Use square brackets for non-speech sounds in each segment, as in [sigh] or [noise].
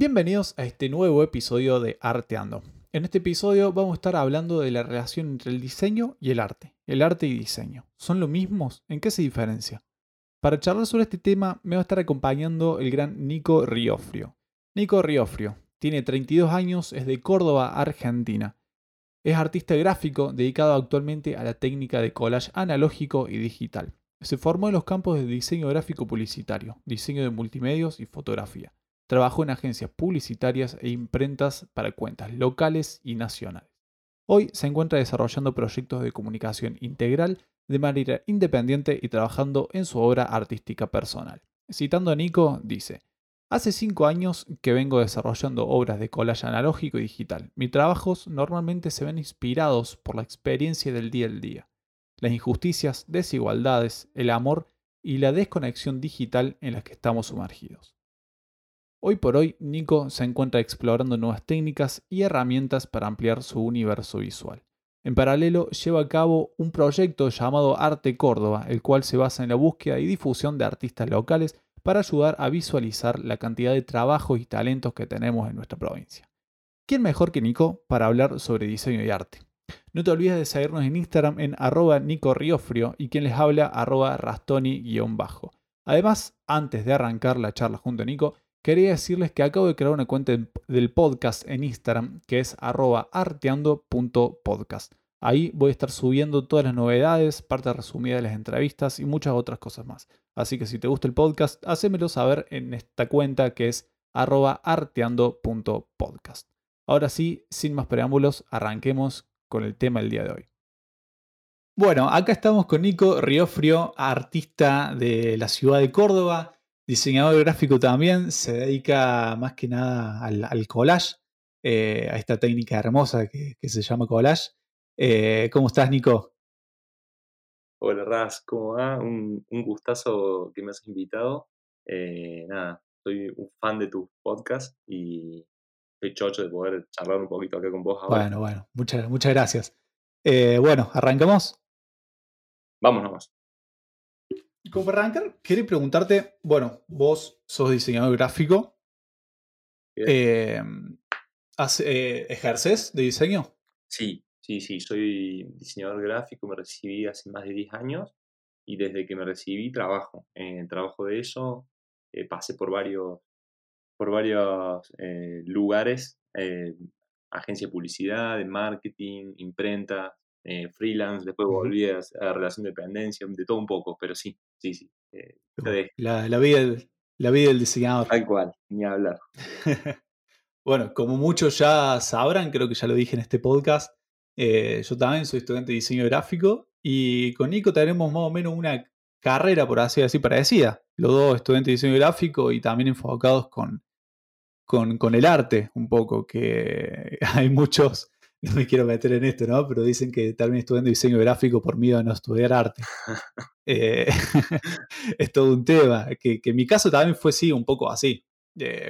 Bienvenidos a este nuevo episodio de Arteando. En este episodio vamos a estar hablando de la relación entre el diseño y el arte. El arte y diseño. ¿Son lo mismos? ¿En qué se diferencia? Para charlar sobre este tema me va a estar acompañando el gran Nico Riofrio. Nico Riofrio tiene 32 años, es de Córdoba, Argentina. Es artista gráfico dedicado actualmente a la técnica de collage analógico y digital. Se formó en los campos de diseño gráfico publicitario, diseño de multimedios y fotografía. Trabajó en agencias publicitarias e imprentas para cuentas locales y nacionales. Hoy se encuentra desarrollando proyectos de comunicación integral de manera independiente y trabajando en su obra artística personal. Citando a Nico, dice, Hace cinco años que vengo desarrollando obras de collage analógico y digital. Mis trabajos normalmente se ven inspirados por la experiencia del día al día, las injusticias, desigualdades, el amor y la desconexión digital en las que estamos sumergidos. Hoy por hoy, Nico se encuentra explorando nuevas técnicas y herramientas para ampliar su universo visual. En paralelo, lleva a cabo un proyecto llamado Arte Córdoba, el cual se basa en la búsqueda y difusión de artistas locales para ayudar a visualizar la cantidad de trabajos y talentos que tenemos en nuestra provincia. ¿Quién mejor que Nico para hablar sobre diseño y arte? No te olvides de seguirnos en Instagram en arroba Nico Riofrio y quien les habla arroba rastoni-bajo. Además, antes de arrancar la charla junto a Nico, quería decirles que acabo de crear una cuenta del podcast en Instagram que es arroba arteando.podcast. Ahí voy a estar subiendo todas las novedades, parte resumida de las entrevistas y muchas otras cosas más. Así que si te gusta el podcast, hacémelo saber en esta cuenta que es arroba arteando.podcast. Ahora sí, sin más preámbulos, arranquemos con el tema del día de hoy. Bueno, acá estamos con Nico Riofrio, artista de la ciudad de Córdoba, diseñador gráfico también, se dedica más que nada al, collage, eh, a esta técnica hermosa que se llama collage. Eh, ¿Cómo estás, Nico? Hola, Raz, ¿cómo va? Un, gustazo que me has invitado. Eh, nada, soy un fan de tu podcast y estoy chocho de poder charlar un poquito acá con vos ahora. Bueno, bueno, muchas, muchas gracias. Bueno, ¿arrancamos? Vamos nomás. Como para arrancar, quería preguntarte, bueno, vos sos diseñador gráfico. ¿Ejerces de diseño? Sí, Sí, sí, soy diseñador gráfico, me recibí hace más de 10 años y desde que me recibí trabajo. En trabajo de eso eh, pasé por varios, por varios eh, lugares, eh, agencia de publicidad, de marketing, imprenta, freelance, después volví a, a, relación de dependencia, de todo un poco, pero sí, sí, sí. La, la, vida del, la vida del diseñador. Tal cual, ni hablar. [laughs] bueno, como muchos ya sabrán, creo que ya lo dije en este podcast, eh, yo también soy estudiante de diseño gráfico y con Nico tenemos más o menos una carrera, por así decir, parecida. Los dos estudiantes de diseño gráfico y también enfocados con, con, el arte un poco, que [laughs] hay muchos, [laughs] no me quiero meter en esto, ¿no? Pero dicen que también estudiando diseño gráfico por miedo a no estudiar arte. Eh, [laughs] es todo un tema, que, en mi caso también fue sí, un poco así.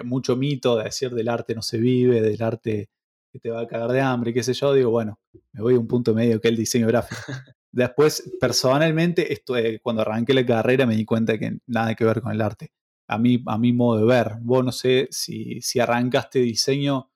mucho mito de decir del arte no se vive, del arte que te va a cagar de hambre, qué sé yo, digo, bueno, me voy a un punto medio que es el diseño gráfico. [laughs] Después, personalmente, esto, cuando arranqué la carrera me di cuenta que nada que ver con el arte. A mí, a mi modo de ver. Vos no sé si, si arrancaste diseño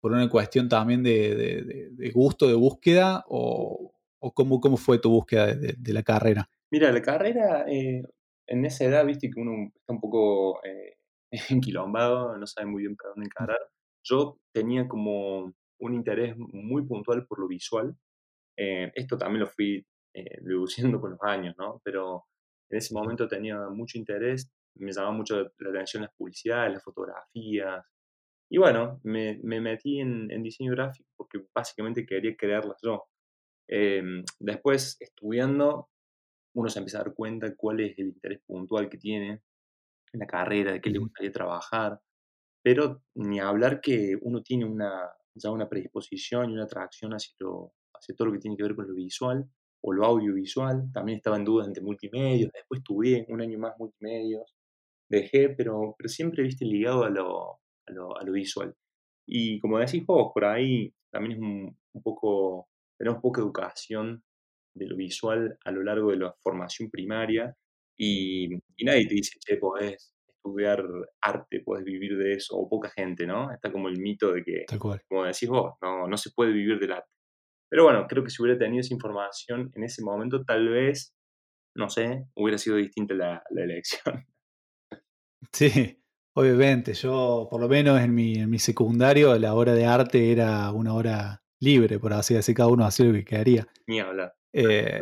por una cuestión también de, gusto, de búsqueda, o, o cómo, cómo, fue tu búsqueda de, la carrera. Mira, la carrera, eh, en esa edad, viste que uno está un poco eh, [laughs] enquilombado, no sabe muy bien para dónde encarar. Yo tenía como un interés muy puntual por lo visual. Eh, esto también lo fui eh, deduciendo con los años, ¿no? Pero en ese momento tenía mucho interés, me llamaba mucho la atención las publicidades, las fotografías. Y bueno, me, me metí en, diseño gráfico porque básicamente quería crearlas yo. Em, después, estudiando, uno se empieza a dar cuenta cuál es el interés puntual que tiene en la carrera, de qué le gustaría trabajar. Pero ni hablar que uno tiene una, ya una predisposición y una atracción hacia, hacia todo lo que tiene que ver con lo visual o lo audiovisual. También estaba en dudas entre multimedios, después estudié un año más multimedios, dejé, pero, pero siempre viste ligado a lo, a lo, a lo visual. Y como decís vos, por ahí también es un, un, poco, tenemos poca educación de lo visual a lo largo de la formación primaria y, y nadie te dice, che, podés estudiar arte puedes vivir de eso, o poca gente, ¿no? Está como el mito de que, Tal cual. como decís vos, no, no se puede vivir del arte. Pero bueno, creo que si hubiera tenido esa información en ese momento, tal vez, no sé, hubiera sido distinta la, la elección. [laughs] Sí, obviamente. Yo, por lo menos en mi, en mi secundario, la hora de arte era una hora libre, por así decir, cada uno hacía lo que quería. Ni hablar. Eh,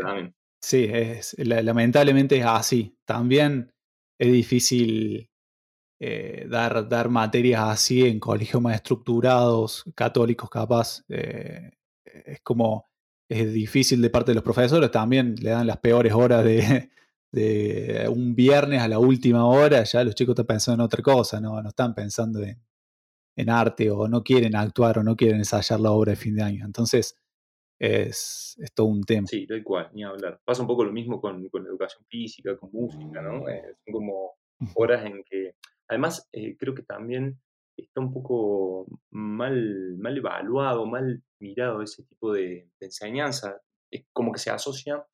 sí, es, la- lamentablemente es así. También es difícil eh, dar, dar materias así en colegios más estructurados, católicos capaz. eh, es como, es difícil de parte de los profesores, también le dan las peores horas de, de un viernes a la última hora, ya los chicos están pensando en otra cosa, no, no están pensando en, en arte o no quieren actuar o no quieren ensayar la obra de fin de año. Entonces es, es todo un tema. Sí, tal cual, ni hablar. Pasa un poco lo mismo con, con educación física, con música, ¿no? Eh, son como horas en que, además, eh, creo que también está un poco mal, mal evaluado, mal mirado ese tipo de, de enseñanza. Es como que se asocia,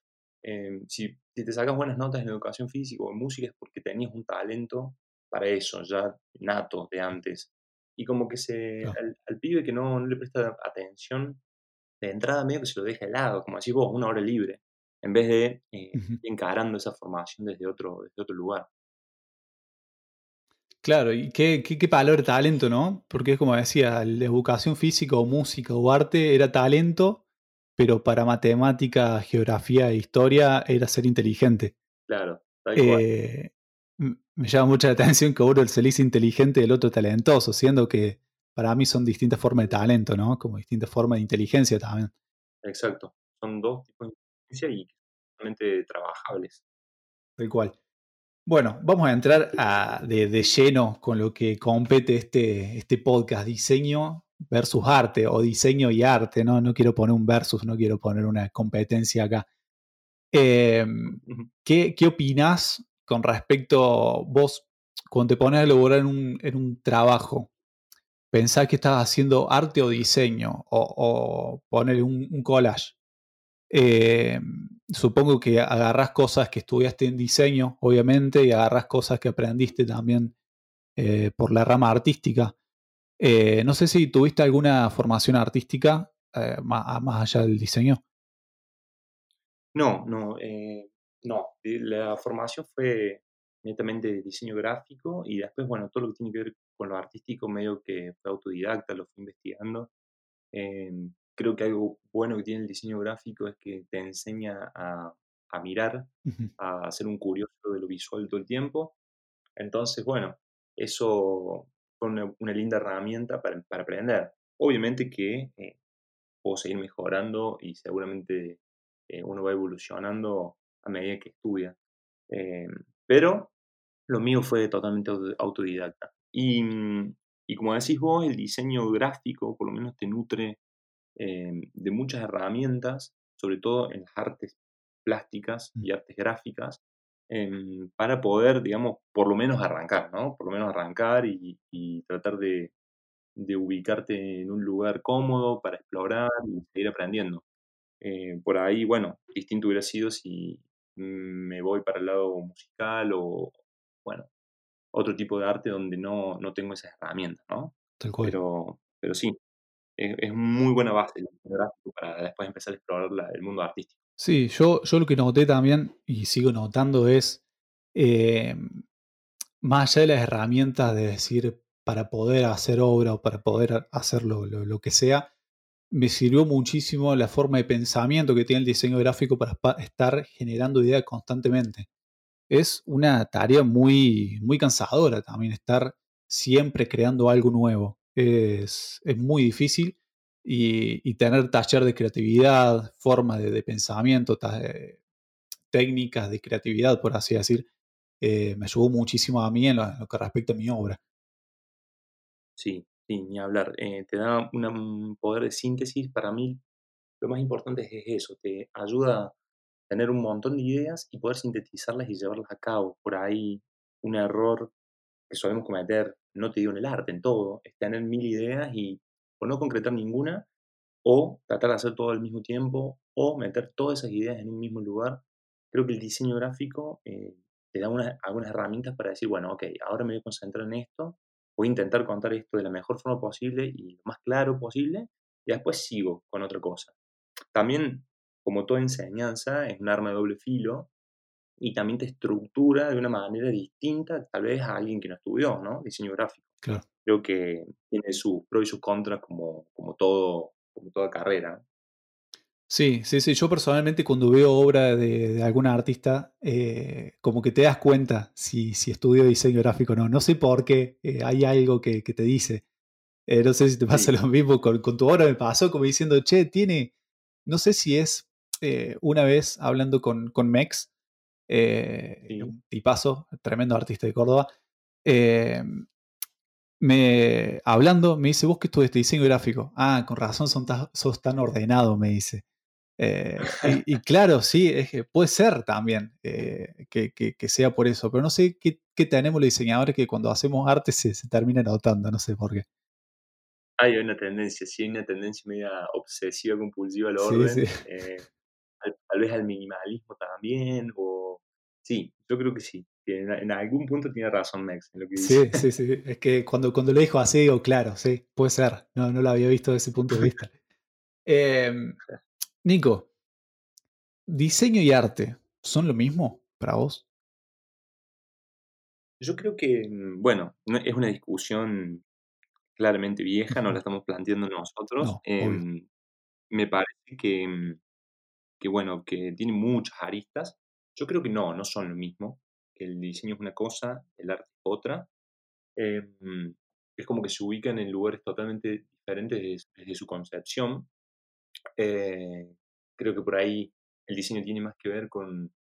eh, si, si te sacas buenas notas en educación física o en música es porque tenías un talento para eso, ya nato de antes. Y como que se, al, al pibe que no, no le presta atención, de entrada medio que se lo deja de lado, como decís vos, una hora libre, en vez de eh, encarando esa formación desde otro, desde otro lugar. Claro, y qué, qué, qué valor talento, ¿no? Porque es como decía, la educación física o música o arte era talento, pero para matemática, geografía e historia era ser inteligente. Claro. Eh, me llama mucha la atención que uno se le dice inteligente y el otro talentoso, siendo que para mí son distintas formas de talento, ¿no? Como distintas formas de inteligencia también. Exacto. Son dos tipos de inteligencia y totalmente trabajables. Tal cual. Bueno, vamos a entrar a- de, de lleno con lo que compete este, este podcast, diseño versus arte o diseño y arte, ¿no? No quiero poner un versus, no quiero poner una competencia acá. Eh, Ujú. ¿qué, ¿Qué opinás con respecto, vos, cuando te pones a elaborar en un, en un trabajo, pensás que estás haciendo arte o diseño o, o poner un, un collage? Eh, supongo que agarrás cosas que estudiaste en diseño, obviamente, y agarrás cosas que aprendiste también eh, por la rama artística. Eh, no sé si tuviste alguna formación artística eh, más, más allá del diseño. No, no, eh, no. La formación fue netamente de diseño gráfico y después, bueno, todo lo que tiene que ver con lo artístico, medio que fue autodidacta, lo fui investigando. Em, creo que algo bueno que tiene el diseño gráfico es que te enseña a, a mirar, a ser un curioso de lo visual todo el tiempo. Entonces, bueno, eso fue una, una linda herramienta para, para aprender. Obviamente que eh, puedo seguir mejorando y seguramente eh, uno va evolucionando a medida que estudia. Eh, pero lo mío fue totalmente auto- autodidacta. Y, mm, y como decís vos, el diseño gráfico por lo menos te nutre eh, de muchas herramientas, sobre todo en las artes plásticas mm, y artes gráficas, para poder, digamos, por lo menos arrancar, ¿no? Por lo menos arrancar y, y tratar de, de ubicarte en un lugar cómodo para explorar y seguir aprendiendo. Eh, por ahí, bueno, distinto hubiera sido si me voy para el lado musical o, bueno, otro tipo de arte donde no, no tengo esas herramientas, ¿no? tal cual. Pero, pero sí, es, es muy buena base para después empezar a explorar la- el mundo artístico. Sí, yo, yo lo que noté también y sigo notando es, eh, más allá de las herramientas de decir, para poder hacer obra o para poder hacer lo, lo- lo que sea, me sirvió muchísimo la forma de pensamiento que tiene el diseño gráfico para pa- estar generando ideas constantemente. Es una tarea muy, muy cansadora también estar siempre creando algo nuevo. Es, es muy difícil y, tener taller de creatividad, forma de, pensamiento, eh, técnicas de creatividad, por así decir, eh, me ayudó muchísimo a mí en lo, que respecta a mi obra. Sí, sí, ni hablar. Eh, te da un poder de síntesis. Para mí, lo más importante es eso, te ayuda a tener un montón de ideas y poder sintetizarlas y llevarlas a cabo. Por ahí, un error que solemos cometer, no te digo en el arte, en todo, es tener mil ideas y o no concretar ninguna, o tratar de hacer todo al mismo tiempo, o meter todas esas ideas en un mismo lugar. Creo que el diseño gráfico eh, te da algunas herramientas para decir, bueno, ok, ahora me voy a concentrar en esto, voy a intentar contar esto de la mejor forma posible y lo más claro posible, y después sigo con otra cosa. También, como toda enseñanza, es un arma de doble filo y también te estructura de una manera distinta, tal vez a alguien que no estudió, ¿no? Diseño gráfico. Creo que tiene sus pros y sus contras como, como, todo, como toda carrera. Sí, sí, sí. Yo personalmente cuando veo obra de, alguna artista, eh, como que te das cuenta si, si estudio diseño gráfico o no. No sé por qué, eh, hay algo que, te dice. Eh, no sé si te pasa lo mismo con, con, tu obra, me pasó como diciendo, che, tiene, no sé si es una vez hablando con, con Mex, un tipazo, tremendo artista de Córdoba, me, hablando, me dice, vos que estudiaste diseño gráfico. Ah, con razón son sos tan ordenado, me dice. Eh, y, [laughs] claro, sí, es que puede ser también eh, que, sea por eso, pero no sé qué, tenemos los diseñadores que cuando hacemos arte se, se termina notando, no sé por qué. Hay una tendencia, sí, hay una tendencia media obsesiva, compulsiva al orden, eh, tal, vez al minimalismo también, o sí, yo creo que sí, en, algún punto tiene razón Max en lo que dice. Sí, sí, sí, es que cuando, cuando lo dijo así digo, claro, sí, puede ser, no, no lo había visto desde ese punto de vista. [laughs] Em, Nico, ¿diseño y arte son lo mismo para vos? Yo creo que, mm, bueno, es una discusión claramente vieja, no la estamos planteando nosotros. Em, me parece que, mm, que, bueno, que tiene muchas aristas. Yo creo que no, no son lo mismo. El diseño es una cosa, el arte es otra. Em, es como que se ubican en lugares totalmente diferentes desde su concepción. Eh, creo que por ahí el diseño tiene más que ver con,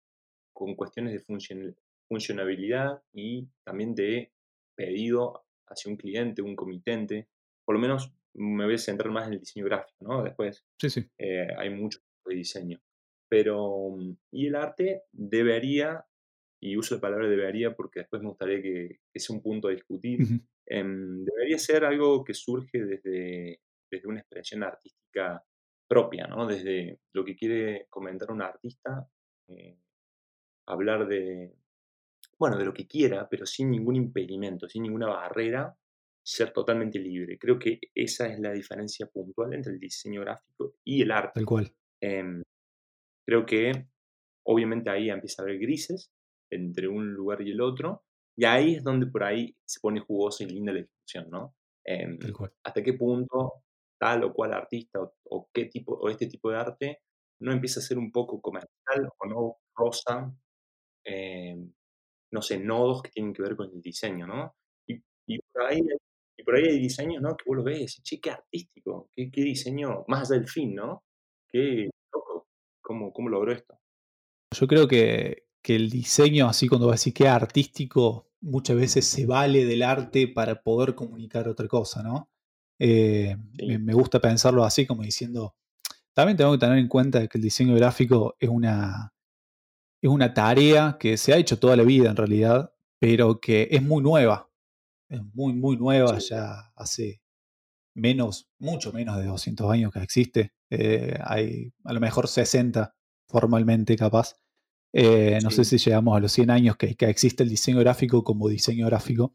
con cuestiones de funcionabilidad y también de pedido hacia un cliente, un comitente. Por lo menos me voy a centrar más en el diseño gráfico, ¿no? Después sí, sí. Eh, hay mucho de diseño. Pero, y el arte debería, y uso la palabra debería porque después me gustaría que, es un punto a discutir, em, debería ser algo que surge desde, desde una expresión artística propia, ¿no? Desde lo que quiere comentar un artista, eh, hablar de, bueno, de lo que quiera, pero sin ningún impedimento, sin ninguna barrera, ser totalmente libre. Creo que esa es la diferencia puntual entre el diseño gráfico y el arte. Tal cual. Em, creo que obviamente ahí empieza a haber grises entre un lugar y el otro, y ahí es donde por ahí se pone jugosa y linda la discusión, ¿no? Em, ¿Hasta qué punto tal o cual artista o, qué tipo, o este tipo de arte no empieza a ser un poco comercial o no rosa, eh, no sé, nodos que tienen que ver con el diseño, ¿no? Y, por, ahí, y por ahí hay diseños, ¿no? Que vos lo ves y decís, che, qué artístico, qué, qué, diseño, más allá del fin, ¿no? Qué ¿cómo, cómo logró esto? Yo creo que, que el diseño, así cuando vas a decir que artístico, muchas veces se vale del arte para poder comunicar otra cosa, ¿no? Eh, me, gusta pensarlo así, como diciendo, también tengo que tener en cuenta que el diseño gráfico es una, es una tarea que se ha hecho toda la vida en realidad, pero que es muy nueva. Es muy, muy nueva, ya hace menos, mucho menos de 200 años que existe. Eh, hay a lo mejor 60 formalmente capaz. Eh, no sé si llegamos a los 100 años que, que, existe el diseño gráfico como diseño gráfico.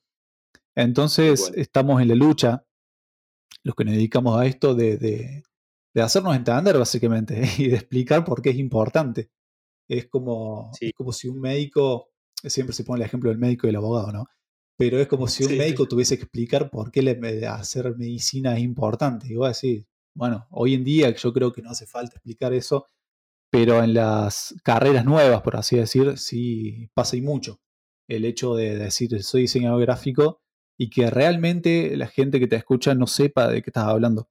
Entonces estamos en la lucha los que nos dedicamos a esto de, de, hacernos entender básicamente [laughs] y de explicar por qué es importante. Es como, es como si un médico, siempre se pone el ejemplo del médico y el abogado, ¿no? Pero es como si un médico tuviese que explicar por qué hacer medicina es importante. Y decir, bueno, hoy en día yo creo que no hace falta explicar eso, pero en las carreras nuevas, por así decir, sí pasa y mucho. El hecho de decir soy diseñador gráfico y que realmente la gente que te escucha no sepa de qué estás hablando.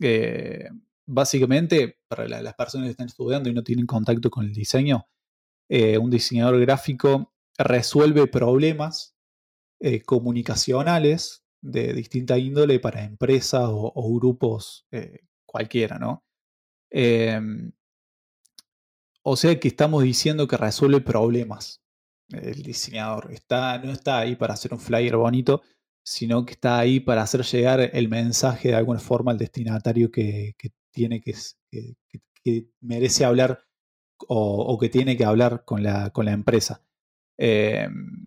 Eh, básicamente, para las personas que están estudiando y no tienen contacto con el diseño, eh, un diseñador gráfico resuelve problemas eh, comunicacionales de distinta índole para empresas o, grupos cualquiera, ¿no? Em, o sea que estamos diciendo que resuelve problemas. El diseñador está, no está ahí para hacer un flyer bonito, sino que está ahí para hacer llegar el mensaje de alguna forma al destinatario que, tiene que, que, merece hablar o, que tiene que hablar con la, con la empresa. Em,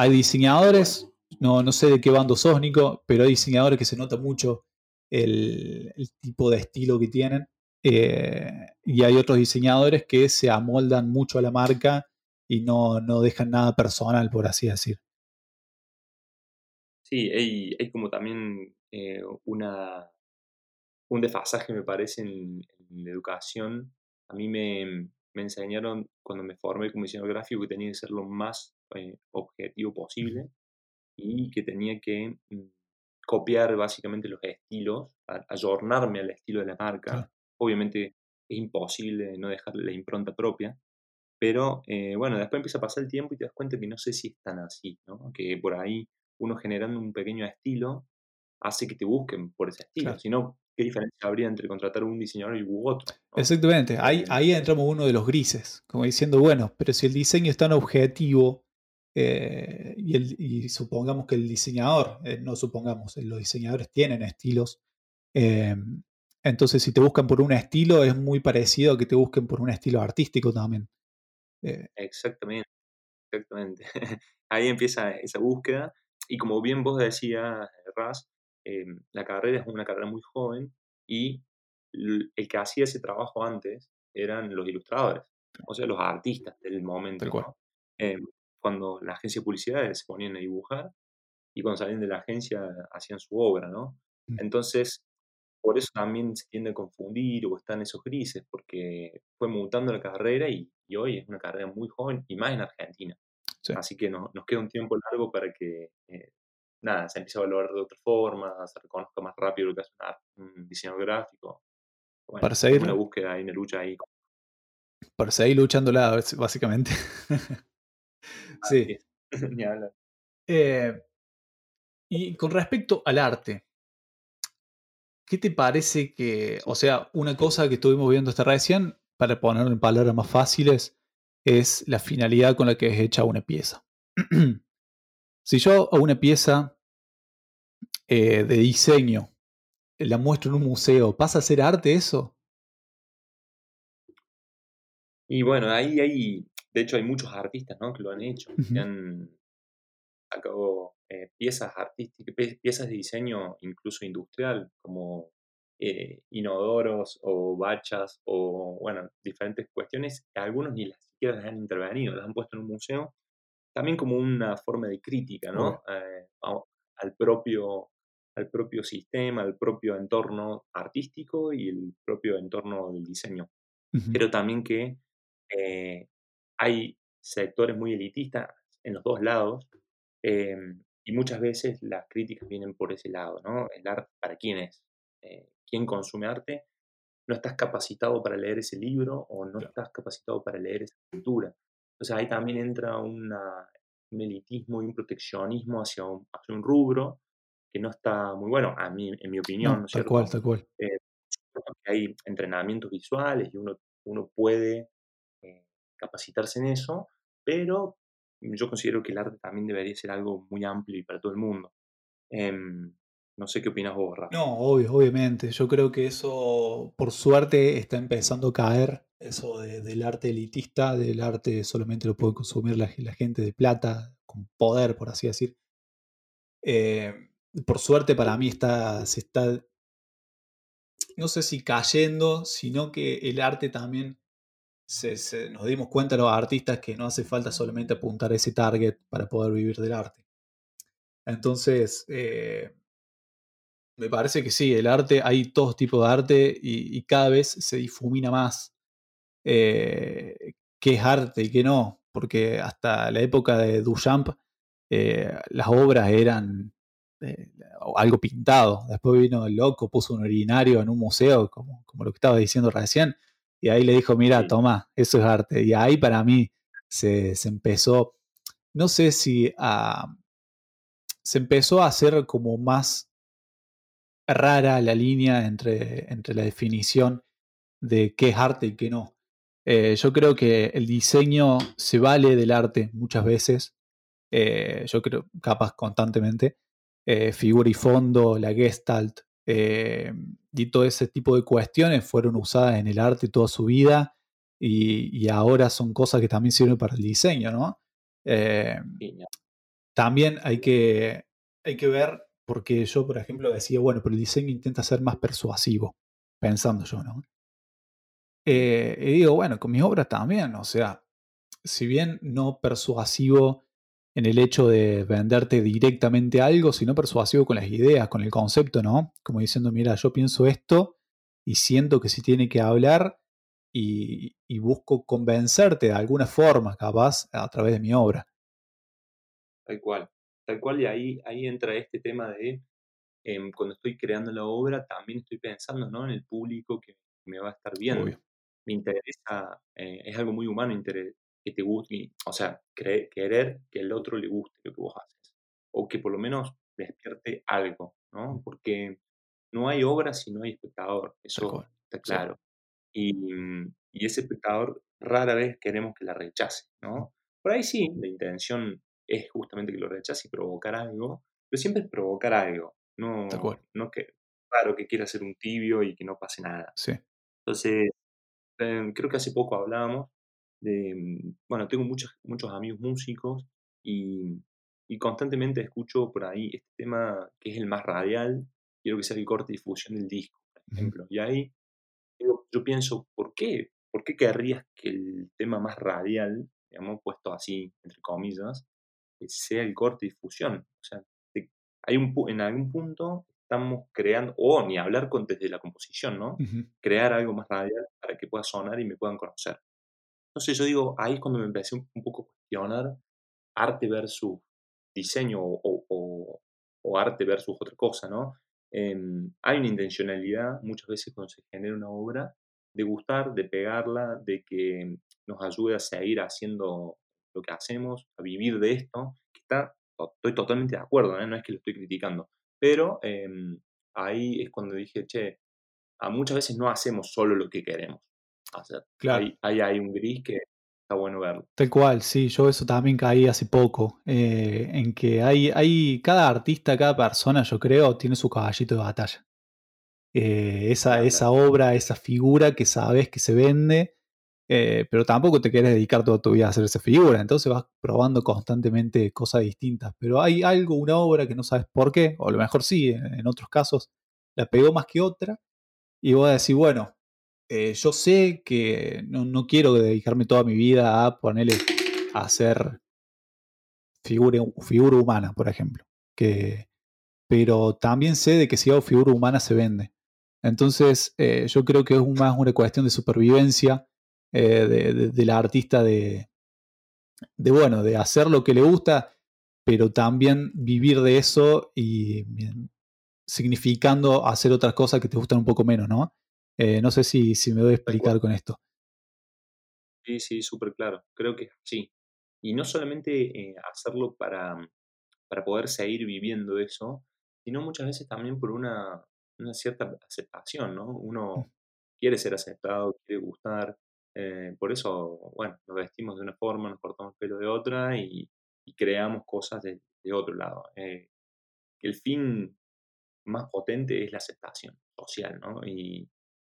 hay diseñadores, no, no sé de qué bando sos, Nico, pero hay diseñadores que se nota mucho el, tipo de estilo que tienen. Eh, y hay otros diseñadores que se amoldan mucho a la marca y no, no dejan nada personal, por así decir. Sí, hay, como también eh, una, un desfasaje, me parece, en, la educación. A mí me, me, enseñaron cuando me formé como diseñador gráfico que tenía que ser lo más eh, objetivo posible y que tenía que mm, copiar básicamente los estilos, ayornarme al estilo de la marca. Obviamente es imposible no dejarle la impronta propia, pero eh, bueno, después empieza a pasar el tiempo y te das cuenta que no sé si es tan así, ¿no? que por ahí uno generando un pequeño estilo hace que te busquen por ese estilo. Si no, ¿qué diferencia habría entre contratar un diseñador y u otro? Exactamente, ahí, ahí entramos uno de los grises, como diciendo, bueno, pero si el diseño es tan objetivo eh, y, supongamos que el diseñador, eh, no supongamos, eh, los diseñadores tienen estilos, entonces si te buscan por un estilo es muy parecido a que te busquen por un estilo artístico también. Exactamente, exactamente. [laughs] Ahí empieza esa búsqueda y como bien vos decías, Raz, la carrera es una carrera muy joven y el que hacía ese trabajo antes eran los ilustradores, o sea, los artistas del momento cuando la agencia de publicidad se ponían a dibujar y cuando salían de la agencia hacían su obra, ¿no? Mm. Entonces, por eso también se tiende a confundir o están esos grises, porque fue mutando la carrera y, hoy es una carrera muy joven y más en Argentina. Así que nos queda un tiempo largo para que, eh, nada, se empiece a valorar de otra forma, se reconozca más rápido lo que hace un diseño gráfico. para seguir. Una búsqueda y una lucha ahí. Para seguir luchándola, básicamente. [laughs] Sí. [laughs] Eh, y con respecto al arte, ¿qué te parece que, o sea, una cosa que estuvimos viendo esta recién, para ponerlo en palabras más fáciles, es la finalidad con la que es hecha una pieza. [clears throat] si yo a una pieza eh, de diseño la muestro en un museo, ¿pasa a ser arte eso? Y bueno, ahí hay, de hecho, hay muchos artistas ¿no? que lo han hecho, que han sacado eh, piezas artísticas, piezas de diseño incluso industrial, como eh, inodoros o bachas o, bueno, diferentes cuestiones. Algunos ni las siquiera las han intervenido, las han puesto en un museo, también como una forma de crítica, ¿no? Eh, al, propio, al propio sistema, al propio entorno artístico y el propio entorno del diseño. Pero también que hay sectores muy elitistas en los dos lados em, y muchas veces las críticas vienen por ese lado, ¿no? El arte, ¿para quién es? Eh, ¿Quién consume arte? No estás capacitado para leer ese libro o no estás capacitado para leer esa cultura. Entonces ahí también entra un elitismo y un proteccionismo hacia un, hacia un, rubro que no está muy bueno, a mí, en mi opinión. No, tal cual, tal cual. Eh, hay entrenamientos visuales y uno, uno puede eh, capacitarse en eso, pero yo considero que el arte también debería ser algo muy amplio y para todo el mundo. Em, no sé qué opinas vos, Rafa. No, obvio, obviamente. Yo creo que eso, por suerte, está empezando a caer. Eso del arte elitista, del arte solamente lo puede consumir la, gente de plata, con poder, por así decir. Em, por suerte, para mí está, se está, no sé si cayendo, sino que el arte también nos dimos cuenta los artistas que no hace falta solamente apuntar a ese target para poder vivir del arte. Entonces, eh, me parece que sí, el arte, hay todos tipos de arte y, cada vez se difumina más eh, qué es arte y qué no, porque hasta la época de Duchamp eh, las obras eran algo pintado. Después vino el loco, puso un urinario en un museo, como, como lo que estaba diciendo recién, y ahí le dijo, mira, toma, eso es arte. Y ahí para mí se, empezó, no sé si a, se empezó a hacer como más rara la línea entre, entre la definición de qué es arte y qué no. Eh, yo creo que el diseño se vale del arte muchas veces, eh, yo creo capaz constantemente, eh, figura y fondo, la gestalt, eh, y todo ese tipo de cuestiones fueron usadas en el arte toda su vida y, ahora son cosas que también sirven para el diseño, ¿no? Eh, ni también hay que, hay que ver, porque yo, por ejemplo, decía, bueno, pero el diseño intenta ser más persuasivo, pensando yo, ¿no? Eh, y digo, bueno, con mis obras también, o sea, si bien no persuasivo en el hecho de venderte directamente algo, sino persuasivo con las ideas, con el concepto, ¿no? Como diciendo, mira, yo pienso esto y siento que se tiene que hablar y, y busco convencerte de alguna forma, capaz, a través de mi obra. Tal cual, tal cual, y ahí, ahí entra este tema de em, cuando estoy creando la obra, también estoy pensando ¿no? en el público que me va a estar viendo. Obvio. Me interesa, eh, es algo muy humano inter- que te guste, o sea, cre- querer que el otro le guste lo que vos haces, o que por lo menos despierte algo, ¿no? Porque no hay obra si no hay espectador, eso está Sí. claro. Y, y ese espectador rara vez queremos que la rechace, ¿no? Por ahí sí, la intención es justamente que lo rechace y provocar algo, pero siempre es provocar algo, no, no que, claro, que quiera ser un tibio y que no pase nada. Sí. Entonces, em, creo que hace poco hablábamos de, mm, bueno, tengo muchos, muchos amigos músicos y, y constantemente escucho por ahí este tema que es el más radial, quiero que sea el corte y difusión del disco, por ejemplo. Y ahí yo, yo pienso, ¿por qué? ¿Por qué querrías que el tema más radial, digamos, puesto así, entre comillas, que sea el corte y difusión? O sea, hay un, en algún punto estamos creando, o ni hablar con, desde la composición, ¿no? Crear algo más radial para que pueda sonar y me puedan conocer. Entonces yo digo, ahí es cuando me empecé un, poco a cuestionar arte versus diseño o, arte versus otra cosa, ¿no? Em, hay una intencionalidad muchas veces cuando se genera una obra de gustar, de pegarla, de que nos ayude a seguir haciendo lo que hacemos, a vivir de esto, que está, to- estoy totalmente de acuerdo, ¿eh? no es que lo estoy criticando, pero em, ahí es cuando dije, che, a muchas veces no hacemos solo lo que queremos Claro. Hay, hay, hay un gris que está bueno verlo. Tal cual, sí, yo eso también caí hace poco, eh, en que hay, hay, cada artista, cada persona, yo creo, tiene su caballito de batalla. Eh, esa, esa obra, esa figura que sabes que se vende, eh, pero tampoco te quieres dedicar toda tu vida a hacer esa figura, entonces vas probando constantemente cosas distintas. Pero hay algo, una obra que no sabes por qué, o a lo mejor sí, en, en otros casos la pegó más que otra, y vos decís, bueno, eh, yo sé que no, no quiero dedicarme toda mi vida a ponerle a hacer figura, figura humana, por ejemplo. Que, pero también sé de que si hago figura humana se vende. Entonces, eh, yo creo que es más una cuestión de supervivencia eh, de, de- del artista de, de, bueno, de hacer lo que le gusta, pero también vivir de eso y significando hacer otras cosas que te gustan un poco menos, ¿no? Eh, no sé si, si me doy a explicar con esto. Sí, sí, súper claro. Creo que sí. Y no solamente eh, hacerlo para, para poder seguir viviendo eso, sino muchas veces también por una, una cierta aceptación, ¿no? Uno quiere ser aceptado, quiere gustar. eh, por eso, bueno, nos vestimos de una forma, nos cortamos el pelo de otra y, y creamos cosas de, de otro lado. Eh, el fin más potente es la aceptación social, ¿no? Y,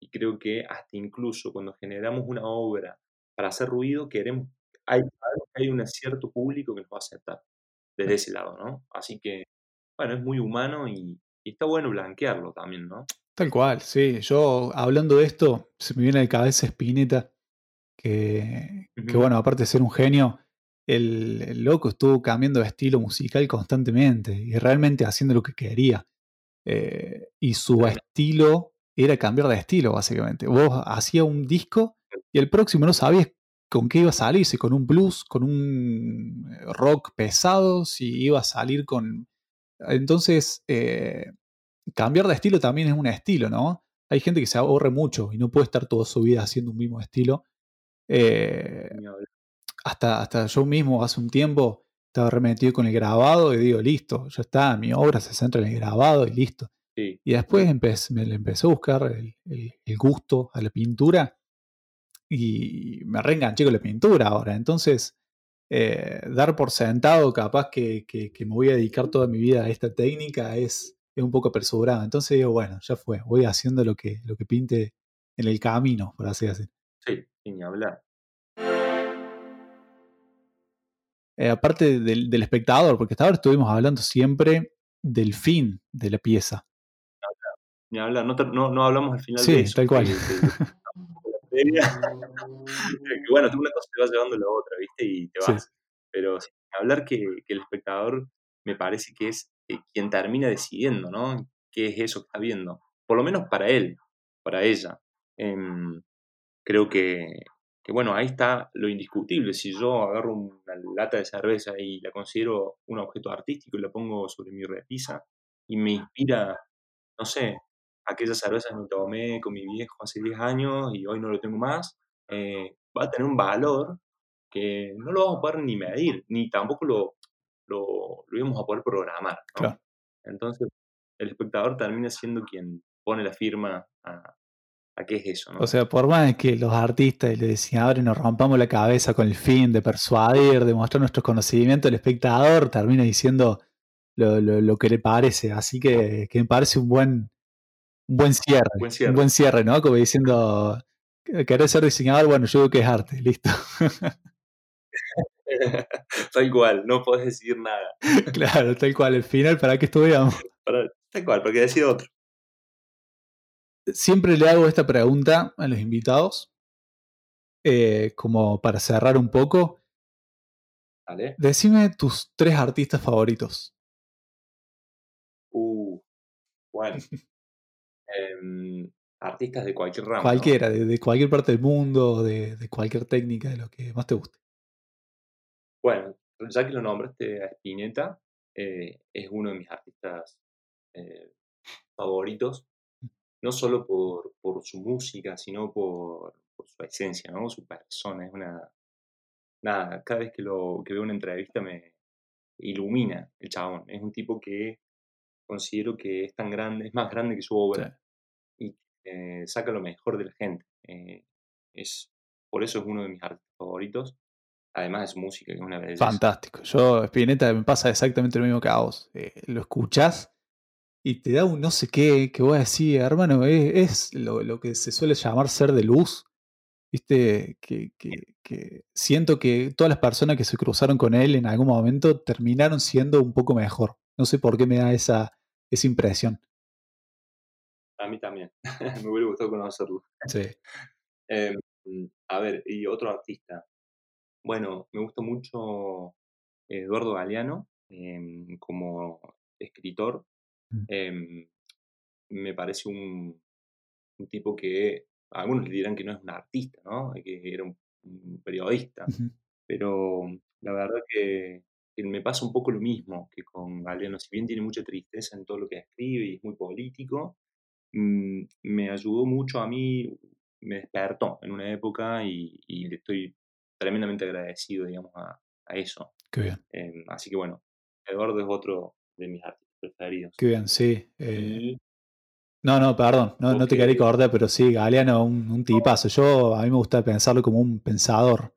y creo que hasta incluso cuando generamos una obra para hacer ruido, queremos, hay, hay un cierto público que nos va a aceptar desde ese lado, ¿no? Así que, bueno, es muy humano y, y está bueno blanquearlo también, ¿no? Tal cual, sí. Yo hablando de esto, se me viene a la cabeza Spinetta, que, que bueno, aparte de ser un genio, el, el loco estuvo cambiando de estilo musical constantemente y realmente haciendo lo que quería. Eh, y su estilo era cambiar de estilo, básicamente. Vos hacías un disco y el próximo no sabías con qué iba a salir, si con un blues, con un eh, rock pesado, si iba a salir con... Entonces, eh, cambiar de estilo también es un estilo, ¿no? Hay gente que se aburre mucho y no puede estar toda su vida haciendo un mismo estilo. Eh, hasta, hasta yo mismo hace un tiempo estaba remetido con el grabado y digo, listo, ya está, mi obra se centra en el grabado y listo. Sí, Y después empe- me le empecé a buscar el, el- el gusto a la pintura y me reenganché con la pintura ahora. Entonces, eh, dar por sentado capaz que, que- que me voy a dedicar toda mi vida a esta técnica es, es un poco apresurado. Entonces digo, bueno, ya fue, voy haciendo lo que, lo que pinte en el camino, por así decirlo. sí, sin ni hablar. eh, aparte del, del espectador, porque hasta ahora estuvimos hablando siempre del fin de la pieza. Ni hablar, no, no, no hablamos al final Sí, de eso. tal cual. [laughs] [laughs] bueno, tú una cosa te va llevando la otra, ¿viste? Y te Sí. vas. Pero sin hablar que, que el espectador me parece que es eh, quien termina decidiendo, ¿no? ¿Qué es eso que está viendo? Por lo menos para él, para ella. Em, creo que, que, bueno, ahí está lo indiscutible. Si yo agarro una lata de cerveza y la considero un objeto artístico y la pongo sobre mi repisa y me inspira, no sé, aquella cerveza que me tomé con mi viejo hace 10 años y hoy no lo tengo más, eh, va a tener un valor que no lo vamos a poder ni medir, ni tampoco lo, lo, lo íbamos a poder programar. ¿no? Claro. Entonces, el espectador termina siendo quien pone la firma a, a qué es eso. ¿no? O sea, por más que los artistas y los diseñadores nos rompamos la cabeza con el fin de persuadir, de mostrar nuestros conocimientos, el espectador termina diciendo lo, lo- lo que le parece. Así que, que me parece un buen, buen cierre. Buen cierre. Un buen cierre, ¿no? Como diciendo, ¿querés ser diseñador? Bueno, yo digo que es arte, [laughs] listo. [laughs] tal cual, no podés decir nada. [laughs] claro, tal cual. El final, ¿para qué estudiamos? Para- tal cual, porque decide otro. Siempre le hago esta pregunta a los invitados, eh, como para cerrar un poco. ¿Vale? Decime tus tres artistas favoritos. Uh, bueno. Em, artistas de cualquier rama. ¿no? Cualquiera, de, de cualquier parte del mundo, de, de cualquier técnica, de lo que más te guste. Bueno, ya que lo nombraste a Spinetta, eh, es uno de mis artistas eh, favoritos, no solo por, por su música, sino por, por su esencia, ¿no? Su persona. Es una. Nada, cada vez que, lo, que veo una entrevista me ilumina el chabón. Es un tipo que considero que es tan grande, es más grande que su obra y eh, saca lo mejor de la gente. Eh, es, por eso es uno de mis artistas favoritos, además de su música, que es una belleza. Fantástico. Yo, Spinetta, me pasa exactamente lo mismo que a vos. Eh, lo escuchás y te da un no sé qué, que voy a decir, hermano, es, es lo, lo que se suele llamar ser de luz. Viste, que, que- que siento que todas las personas que se cruzaron con él en algún momento terminaron siendo un poco mejor. No sé por qué me da esa, esa impresión. A mí también, [laughs] me hubiera gustado conocerlo. Sí. Em, a ver, y otro artista. Bueno, me gusta mucho Eduardo Galeano em, como escritor. Mm. Em, me parece un, un tipo que algunos le dirán que no es un artista, ¿no? Que era un, un periodista. Pero la verdad que me pasa un poco lo mismo que con Galeano. Si bien tiene mucha tristeza en todo lo que escribe y es muy político, mm, me ayudó mucho a mí, me despertó en una época y, y le estoy tremendamente agradecido, digamos, a, a eso. Qué bien, Em, así que bueno, Eduardo es otro de mis artistas preferidos. qué bien, sí. Eh, No, no, perdón, no, no te quería cortar, pero sí, Galeano, un, un tipazo. Yo, a mí me gusta pensarlo como un pensador,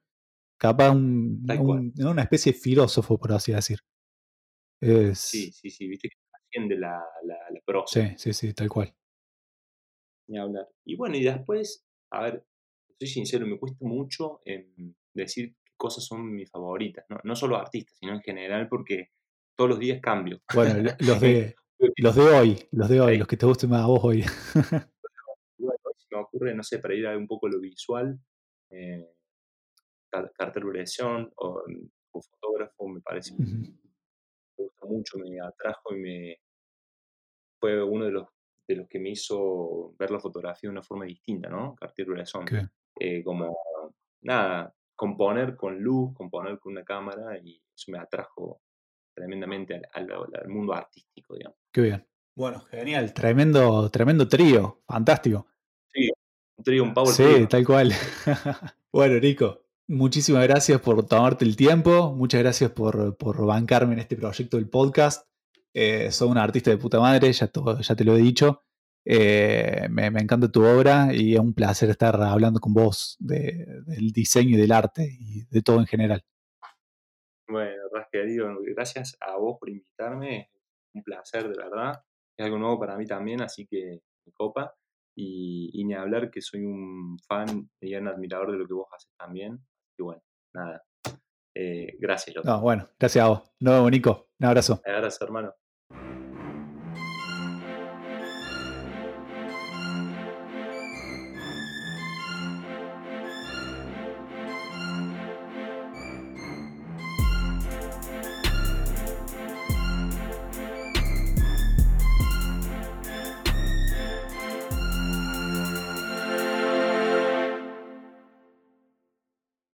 capaz un, una especie de filósofo, por así decir. Es, sí, sí, sí, viste que trasciende la, la, la prosa. sí, sí, sí, tal cual. ni hablar. Y bueno, y después, a ver, soy sincero, me cuesta mucho em, decir qué cosas son mis favoritas, ¿no? no solo artistas, sino en general, porque todos los días cambio. Bueno, lo- los de, [laughs] los de hoy, los de hoy, Sí. los que te gusten más a vos hoy. [laughs] Me ocurre, no sé, para ir a un poco lo visual, eh, Carter Bresson o, o fotógrafo, me parece, Ujú. me gusta mucho, me atrajo y me fue uno de los, de los que me hizo ver la fotografía de una forma distinta, ¿no? Cartier-Bresson. Qué bien. Eh, como, nada, componer con luz, componer con una cámara y eso me atrajo tremendamente al, al- al mundo artístico, digamos. Qué bien. Bueno, genial, tremendo, tremendo trío, fantástico. Sí, un trío, un power Sí, trío. tal cual. bueno, Nico, muchísimas gracias por tomarte el tiempo, muchas gracias por, por bancarme en este proyecto del podcast. Eh, soy un artista de puta madre, ya, to- te lo he dicho. Eh, me, encanta tu obra y es un placer estar hablando con vos de- del diseño y del arte y de todo en general. Bueno, Ras, querido, gracias a vos por invitarme. Un placer, de verdad. Es algo nuevo para mí también, así que me copa. Y, y ni hablar que soy un fan y un admirador de lo que vos haces también. Y bueno, nada. Eh, gracias, No, bueno, gracias a vos. Nos vemos, Nico. Un abrazo. Un abrazo, hermano.